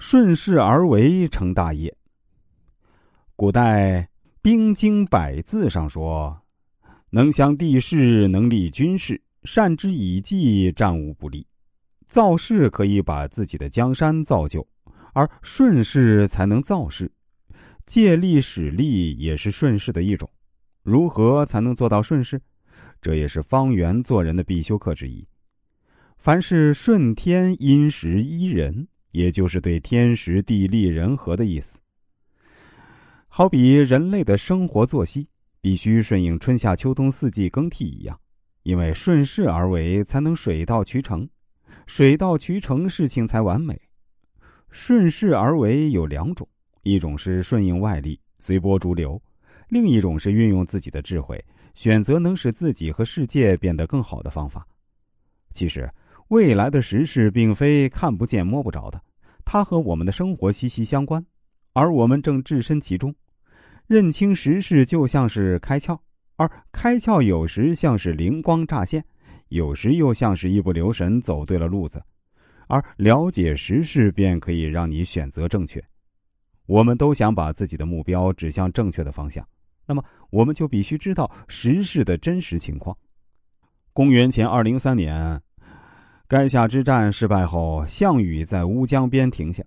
顺势而为成大业。古代兵经百字上说：“能详地势，能立军事，善之以计，战无不利。”造势可以把自己的江山造就，而顺势才能造势。借力使力也是顺势的一种。如何才能做到顺势？这也是方圆做人的必修课之一。凡是顺天因时依人。也就是对天时地利人和的意思。好比人类的生活作息必须顺应春夏秋冬四季更替一样，因为顺势而为，才能水到渠成，水到渠成，事情才完美。顺势而为有两种，一种是顺应外力，随波逐流；另一种是运用自己的智慧，选择能使自己和世界变得更好的方法。其实。未来的时事并非看不见摸不着的，它和我们的生活息息相关，而我们正置身其中。认清时事就像是开窍，而开窍有时像是灵光乍现，有时又像是一不留神走对了路子。而了解时事便可以让你选择正确。我们都想把自己的目标指向正确的方向，那么我们就必须知道时事的真实情况。公元前二零三年。垓下之战失败后，项羽在乌江边停下。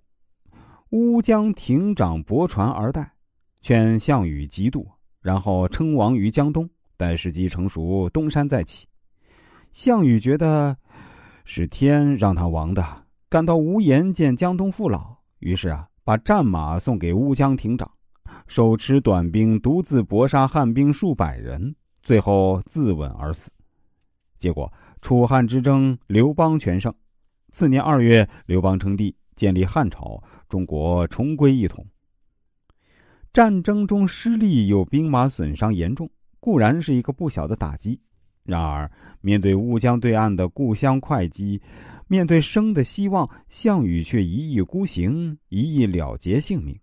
乌江亭长泊船而待，劝项羽急渡，然后称王于江东，待时机成熟，东山再起。项羽觉得是天让他亡的，感到无颜见江东父老，于是啊，把战马送给乌江亭长，手持短兵，独自搏杀汉兵数百人，最后自刎而死。结果。楚汉之争，刘邦全胜。次年二月，刘邦称帝，建立汉朝，中国重归一统。战争中失利又兵马损伤严重，固然是一个不小的打击。然而，面对乌江对岸的故乡会稽，面对生的希望，项羽却一意孤行，一意了结性命。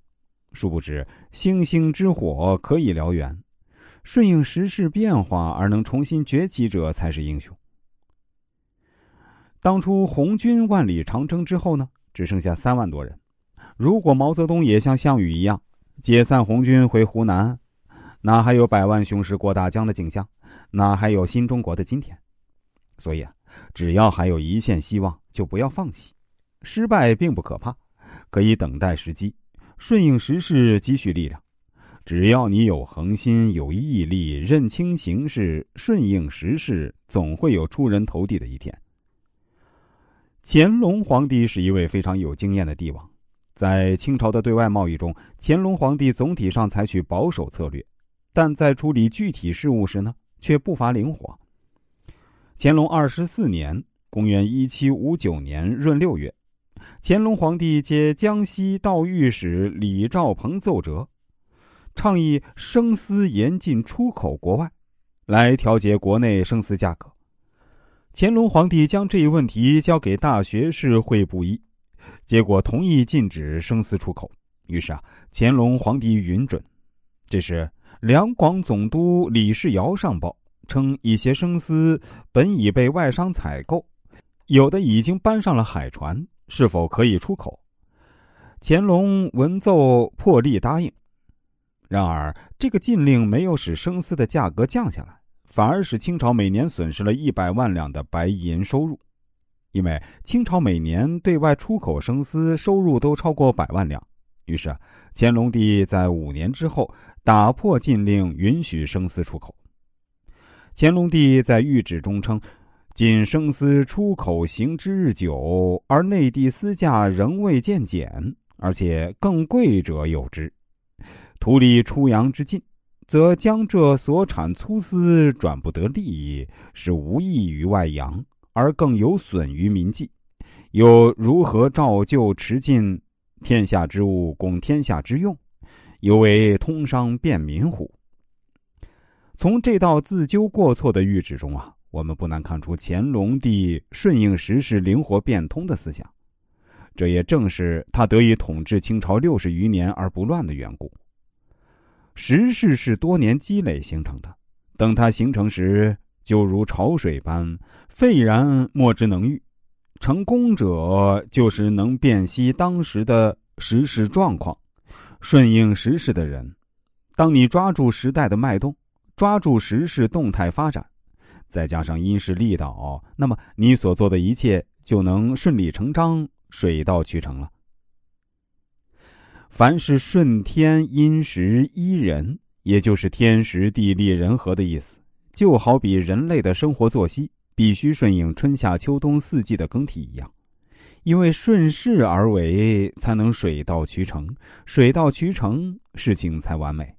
殊不知，星星之火可以燎原，顺应时势变化而能重新崛起者才是英雄。当初红军万里长征之后呢，只剩下三万多人。如果毛泽东也像项羽一样解散红军回湖南，哪还有百万雄师过大江的景象？哪还有新中国的今天？所以啊，只要还有一线希望，就不要放弃。失败并不可怕，可以等待时机，顺应时势，积蓄力量。只要你有恒心、有毅力，认清形势，顺应时势，总会有出人头地的一天。乾隆皇帝是一位非常有经验的帝王，在清朝的对外贸易中，乾隆皇帝总体上采取保守策略，但在处理具体事务时呢，却不乏灵活。乾隆二十四年（公元一七五九年闰六月），乾隆皇帝接江西道御史李兆鹏奏折，倡议生丝严禁出口国外，来调节国内生丝价格。乾隆皇帝将这一问题交给大学士会不一，结果同意禁止生丝出口。于是啊，乾隆皇帝允准。这时，两广总督李世尧上报称，一些生丝本已被外商采购，有的已经搬上了海船，是否可以出口？乾隆闻奏，破例答应。然而，这个禁令没有使生丝的价格降下来。反而使清朝每年损失了一百万两的白银收入，因为清朝每年对外出口生丝收入都超过百万两。于是，乾隆帝在五年之后打破禁令，允许生丝出口。乾隆帝在谕旨中称：“仅生丝出口行之日久，而内地丝价仍未见减，而且更贵者有之，图利出洋之进。”则江浙所产粗丝转不得利益，是无益于外洋，而更有损于民计。又如何照旧持进？天下之物，供天下之用，犹为通商便民乎？从这道自纠过错的谕旨中啊，我们不难看出乾隆帝顺应时势、灵活变通的思想。这也正是他得以统治清朝六十余年而不乱的缘故。时势是多年积累形成的，等它形成时，就如潮水般沸然，莫之能御。成功者就是能辨析当时的时事状况，顺应时势的人。当你抓住时代的脉动，抓住时事动态发展，再加上因势利导，那么你所做的一切就能顺理成章、水到渠成了。凡是顺天因时依人，也就是天时地利人和的意思，就好比人类的生活作息必须顺应春夏秋冬四季的更替一样，因为顺势而为，才能水到渠成，水到渠成，事情才完美。